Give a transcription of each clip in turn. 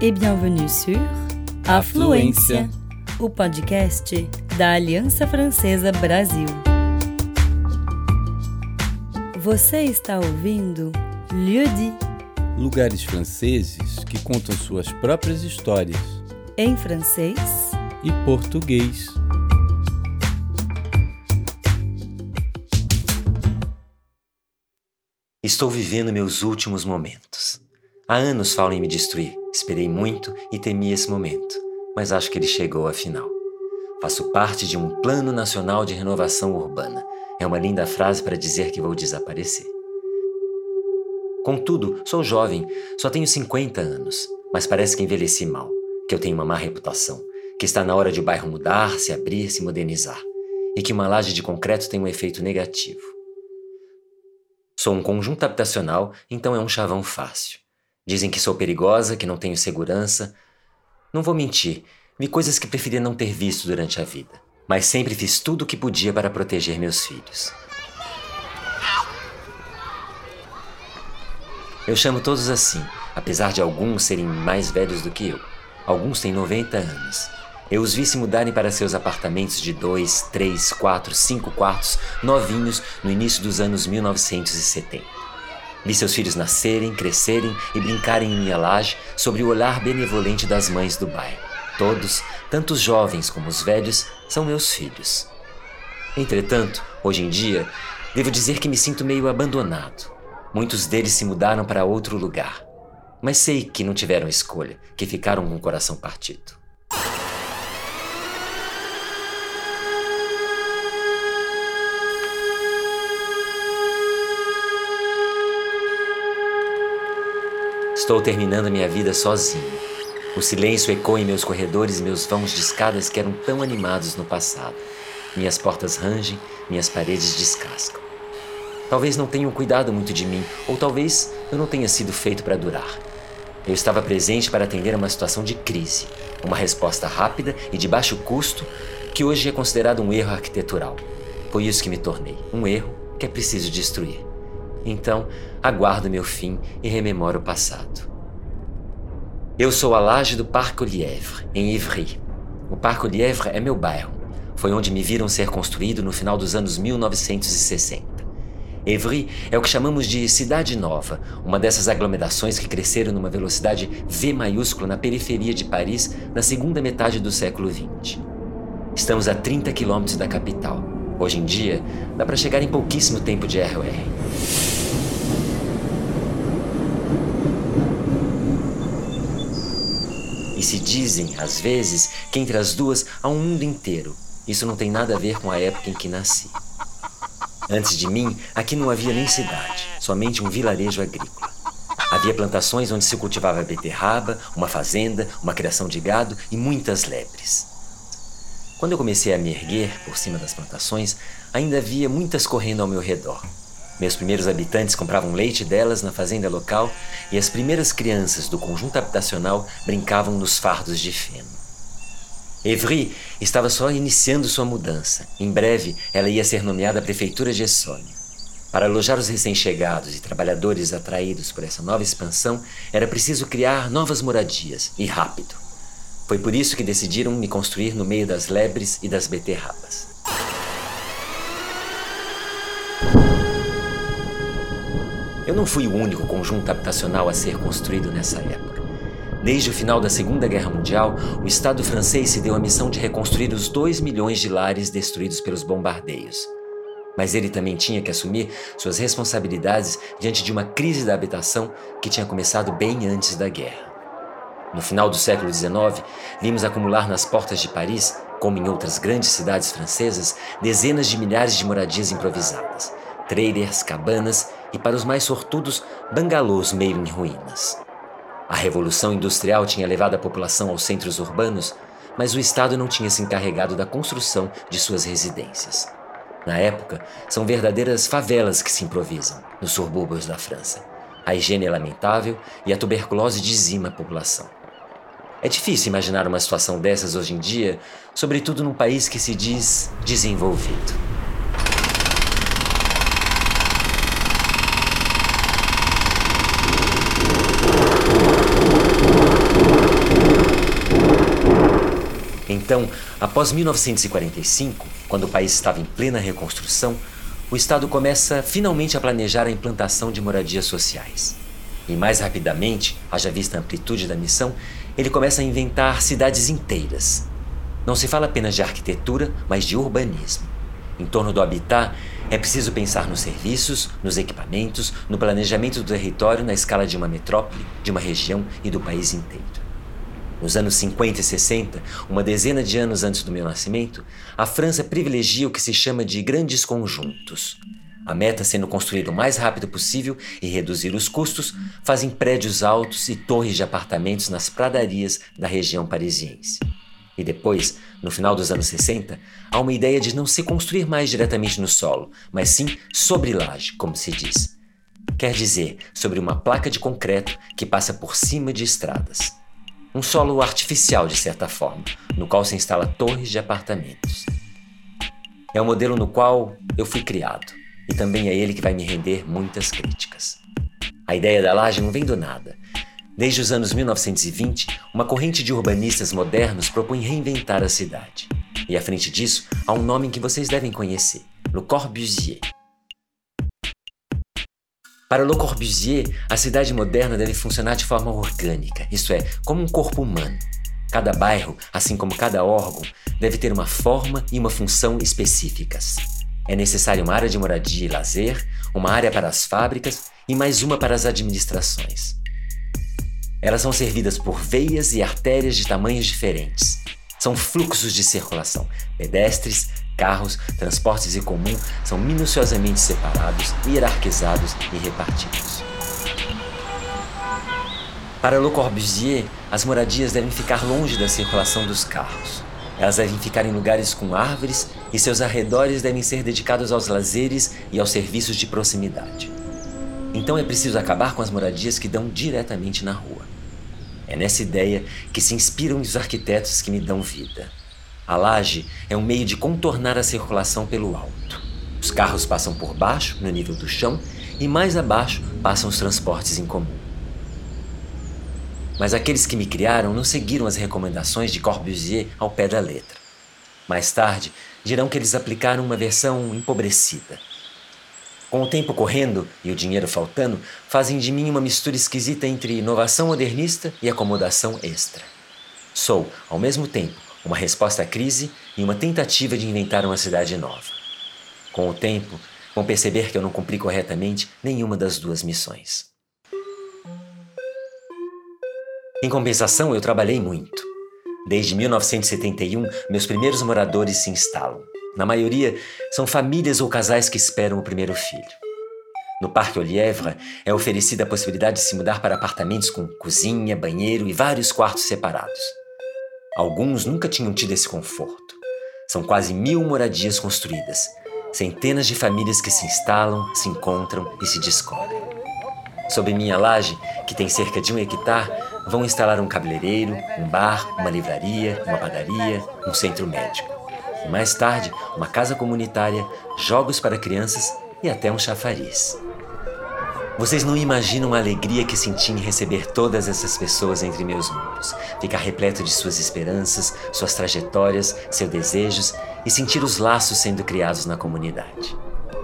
et bienvenue sur Afluência, o podcast da Aliança Francesa Brasil. Você está ouvindo Lieu dit, Lugares franceses que contam suas próprias histórias em francês e português. Estou vivendo meus últimos momentos. Há anos falo em me destruir. Esperei muito e temi esse momento, mas acho que ele chegou afinal. Faço parte de um Plano Nacional de Renovação Urbana. É uma linda frase para dizer que vou desaparecer. Contudo, sou jovem, só tenho 50 anos, mas parece que envelheci mal, que eu tenho uma má reputação, que está na hora de o bairro mudar, se abrir, se modernizar, e que uma laje de concreto tem um efeito negativo. Sou um conjunto habitacional, então é um chavão fácil. Dizem que sou perigosa, que não tenho segurança. Não vou mentir, vi coisas que preferia não ter visto durante a vida, mas sempre fiz tudo o que podia para proteger meus filhos. Eu chamo todos assim, apesar de alguns serem mais velhos do que eu. Alguns têm 90 anos. Eu os vi se mudarem para seus apartamentos de dois, três, quatro, cinco quartos, novinhos, no início dos anos 1970. Vi seus filhos nascerem, crescerem e brincarem em minha laje sob o olhar benevolente das mães do bairro. Todos, tanto os jovens como os velhos, são meus filhos. Entretanto, hoje em dia, devo dizer que me sinto meio abandonado. Muitos deles se mudaram para outro lugar. Mas sei que não tiveram escolha, que ficaram com o coração partido. Estou terminando minha vida sozinho. O silêncio ecoa em meus corredores e meus vãos de escadas que eram tão animados no passado. Minhas portas rangem, minhas paredes descascam. Talvez não tenham cuidado muito de mim, ou talvez eu não tenha sido feito para durar. Eu estava presente para atender a uma situação de crise, uma resposta rápida e de baixo custo que hoje é considerado um erro arquitetural. Foi isso que me tornei, um erro que é preciso destruir. Então, aguardo meu fim e rememoro o passado. Eu sou a laje do Parque Lièvre, em Ivry. O Parque Lièvre é meu bairro. Foi onde me viram ser construído no final dos anos 1960. Evry é o que chamamos de Cidade Nova, uma dessas aglomerações que cresceram numa velocidade V maiúscula na periferia de Paris na segunda metade do século XX. Estamos a 30 quilômetros da capital. Hoje em dia, dá para chegar em pouquíssimo tempo de RER. E se dizem, às vezes, que entre as duas há um mundo inteiro. Isso não tem nada a ver com a época em que nasci. Antes de mim, aqui não havia nem cidade, somente um vilarejo agrícola. Havia plantações onde se cultivava beterraba, uma fazenda, uma criação de gado e muitas lebres. Quando eu comecei a me erguer por cima das plantações, ainda havia muitas correndo ao meu redor. Meus primeiros habitantes compravam leite delas na fazenda local e as primeiras crianças do conjunto habitacional brincavam nos fardos de feno. Evry estava só iniciando sua mudança. Em breve, ela ia ser nomeada Prefeitura de Essônia. Para alojar os recém-chegados e trabalhadores atraídos por essa nova expansão, era preciso criar novas moradias, e rápido. Foi por isso que decidiram me construir no meio das lebres e das beterrabas. Não fui o único conjunto habitacional a ser construído nessa época. Desde o final da Segunda Guerra Mundial, o Estado francês se deu a missão de reconstruir os 2 milhões de lares destruídos pelos bombardeios. Mas ele também tinha que assumir suas responsabilidades diante de uma crise da habitação que tinha começado bem antes da guerra. No final do século XIX, vimos acumular nas portas de Paris, como em outras grandes cidades francesas, dezenas de milhares de moradias improvisadas, trailers, cabanas e, para os mais sortudos, bangalôs meio em ruínas. A Revolução Industrial tinha levado a população aos centros urbanos, mas o Estado não tinha se encarregado da construção de suas residências. Na época, são verdadeiras favelas que se improvisam nos subúrbios da França. A higiene é lamentável e a tuberculose dizima a população. É difícil imaginar uma situação dessas hoje em dia, sobretudo num país que se diz desenvolvido. Então, após 1945, quando o país estava em plena reconstrução, o Estado começa finalmente a planejar a implantação de moradias sociais. E mais rapidamente, haja vista a amplitude da missão, ele começa a inventar cidades inteiras. Não se fala apenas de arquitetura, mas de urbanismo. Em torno do habitat, é preciso pensar nos serviços, nos equipamentos, no planejamento do território na escala de uma metrópole, de uma região e do país inteiro. Nos anos 50 e 60, uma dezena de anos antes do meu nascimento, a França privilegia o que se chama de grandes conjuntos. A meta sendo construir o mais rápido possível e reduzir os custos, fazem prédios altos e torres de apartamentos nas pradarias da região parisiense. E depois, no final dos anos 60, há uma ideia de não se construir mais diretamente no solo, mas sim sobre laje, como se diz. Quer dizer, sobre uma placa de concreto que passa por cima de estradas. Um solo artificial, de certa forma, no qual se instala torres de apartamentos. É o modelo no qual eu fui criado, e também é ele que vai me render muitas críticas. A ideia da laje não vem do nada. Desde os anos 1920, uma corrente de urbanistas modernos propõe reinventar a cidade. E à frente disso, há um nome que vocês devem conhecer: Le Corbusier. Para Le Corbusier, a cidade moderna deve funcionar de forma orgânica, isto é, como um corpo humano. Cada bairro, assim como cada órgão, deve ter uma forma e uma função específicas. É necessário uma área de moradia e lazer, uma área para as fábricas e mais uma para as administrações. Elas são servidas por veias e artérias de tamanhos diferentes. São fluxos de circulação. Pedestres, carros, transportes e comum são minuciosamente separados, hierarquizados e repartidos. Para Le Corbusier, as moradias devem ficar longe da circulação dos carros. Elas devem ficar em lugares com árvores e seus arredores devem ser dedicados aos lazeres e aos serviços de proximidade. Então é preciso acabar com as moradias que dão diretamente na rua. É nessa ideia que se inspiram os arquitetos que me dão vida. A laje é um meio de contornar a circulação pelo alto. Os carros passam por baixo, no nível do chão, e mais abaixo passam os transportes em comum. Mas aqueles que me criaram não seguiram as recomendações de Corbusier ao pé da letra. Mais tarde, dirão que eles aplicaram uma versão empobrecida. Com o tempo correndo e o dinheiro faltando, fazem de mim uma mistura esquisita entre inovação modernista e acomodação extra. Sou, ao mesmo tempo, uma resposta à crise e uma tentativa de inventar uma cidade nova. Com o tempo, vão perceber que eu não cumpri corretamente nenhuma das duas missões. Em compensação, eu trabalhei muito. Desde 1971, meus primeiros moradores se instalam. Na maioria, são famílias ou casais que esperam o primeiro filho. No Parque Olievra, é oferecida a possibilidade de se mudar para apartamentos com cozinha, banheiro e vários quartos separados. Alguns nunca tinham tido esse conforto. São quase mil moradias construídas, centenas de famílias que se instalam, se encontram e se descobrem. Sob minha laje, que tem cerca de um hectare, vão instalar um cabeleireiro, um bar, uma livraria, uma padaria, um centro médico. E mais tarde, uma casa comunitária, jogos para crianças e até um chafariz. Vocês não imaginam a alegria que senti em receber todas essas pessoas entre meus mundos, ficar repleto de suas esperanças, suas trajetórias, seus desejos e sentir os laços sendo criados na comunidade.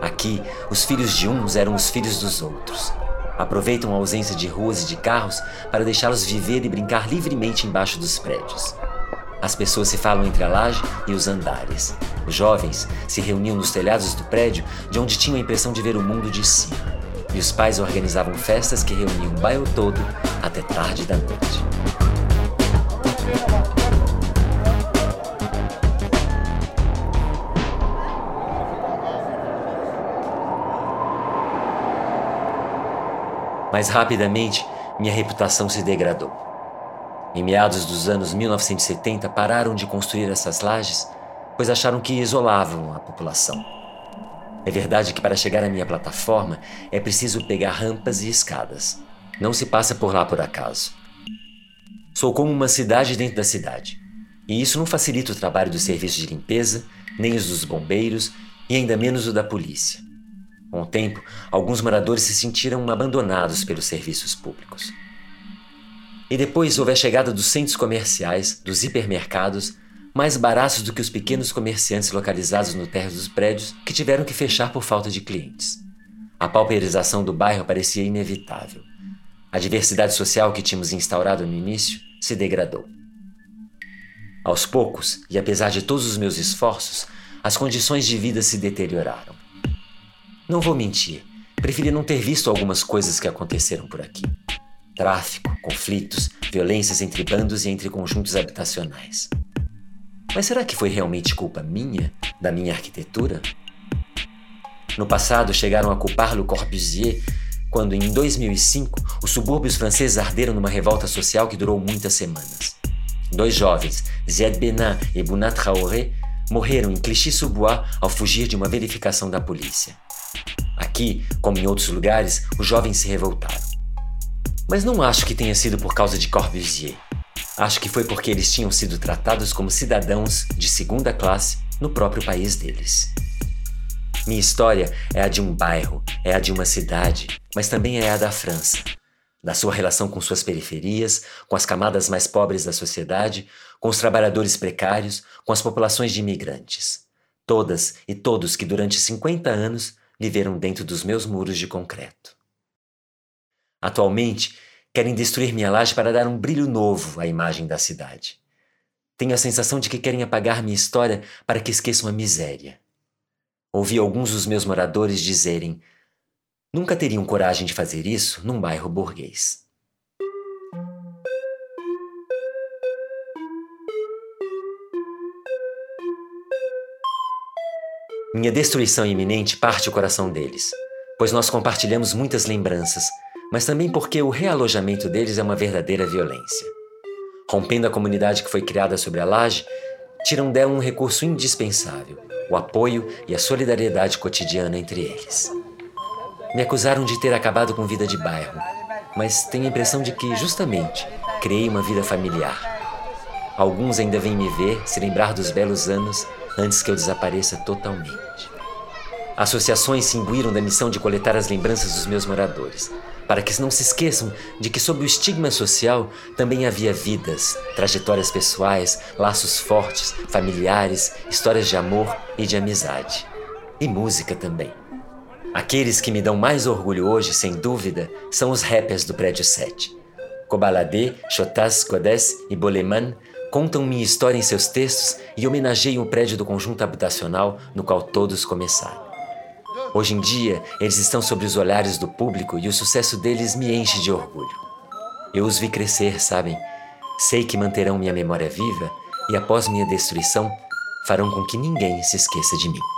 Aqui, os filhos de uns eram os filhos dos outros. Aproveitam a ausência de ruas e de carros para deixá-los viver e brincar livremente embaixo dos prédios. As pessoas se falam entre a laje e os andares. Os jovens se reuniam nos telhados do prédio, de onde tinham a impressão de ver o mundo de cima e os pais organizavam festas que reuniam o bairro todo até tarde da noite. Mas rapidamente minha reputação se degradou. Em meados dos anos 1970 pararam de construir essas lajes, pois acharam que isolavam a população. É verdade que para chegar à minha plataforma é preciso pegar rampas e escadas. Não se passa por lá por acaso. Sou como uma cidade dentro da cidade. E isso não facilita o trabalho dos serviços de limpeza, nem os dos bombeiros e ainda menos o da polícia. Com o tempo, alguns moradores se sentiram abandonados pelos serviços públicos. E depois houve a chegada dos centros comerciais, dos hipermercados, mais baratos do que os pequenos comerciantes localizados no térreo dos prédios que tiveram que fechar por falta de clientes. A pauperização do bairro parecia inevitável. A diversidade social que tínhamos instaurado no início se degradou. Aos poucos, e apesar de todos os meus esforços, as condições de vida se deterioraram. Não vou mentir, preferi não ter visto algumas coisas que aconteceram por aqui: tráfico, conflitos, violências entre bandos e entre conjuntos habitacionais. Mas será que foi realmente culpa minha, da minha arquitetura? No passado, chegaram a culpar Le Corbusier quando, em 2005, os subúrbios franceses arderam numa revolta social que durou muitas semanas. Dois jovens, Ziad Benin e Bunat Traoré, morreram em Clichy-sous-Bois ao fugir de uma verificação da polícia. Aqui, como em outros lugares, os jovens se revoltaram. Mas não acho que tenha sido por causa de Corbusier. Acho que foi porque eles tinham sido tratados como cidadãos de segunda classe no próprio país deles. Minha história é a de um bairro, é a de uma cidade, mas também é a da França. Da sua relação com suas periferias, com as camadas mais pobres da sociedade, com os trabalhadores precários, com as populações de imigrantes. Todas e todos que durante 50 anos viveram dentro dos meus muros de concreto. Atualmente, querem destruir minha laje para dar um brilho novo à imagem da cidade. Tenho a sensação de que querem apagar minha história para que esqueçam a miséria. Ouvi alguns dos meus moradores dizerem: nunca teriam coragem de fazer isso num bairro burguês. Minha destruição iminente parte o coração deles, pois nós compartilhamos muitas lembranças, mas também porque o realojamento deles é uma verdadeira violência. Rompendo a comunidade que foi criada sobre a laje, tiram dela um recurso indispensável: o apoio e a solidariedade cotidiana entre eles. Me acusaram de ter acabado com vida de bairro, mas tenho a impressão de que, justamente, criei uma vida familiar. Alguns ainda vêm me ver, se lembrar dos belos anos antes que eu desapareça totalmente. Associações se imbuíram da missão de coletar as lembranças dos meus moradores, para que não se esqueçam de que, sob o estigma social, também havia vidas, trajetórias pessoais, laços fortes, familiares, histórias de amor e de amizade. E música também. Aqueles que me dão mais orgulho hoje, sem dúvida, são os rappers do Prédio 7. Kobalade, Chotas, Kodes e Boleman contam minha história em seus textos e homenageiam o prédio do conjunto habitacional no qual todos começaram. Hoje em dia, eles estão sob os olhares do público e o sucesso deles me enche de orgulho. Eu os vi crescer, sabem? Sei que manterão minha memória viva e, após minha destruição, farão com que ninguém se esqueça de mim.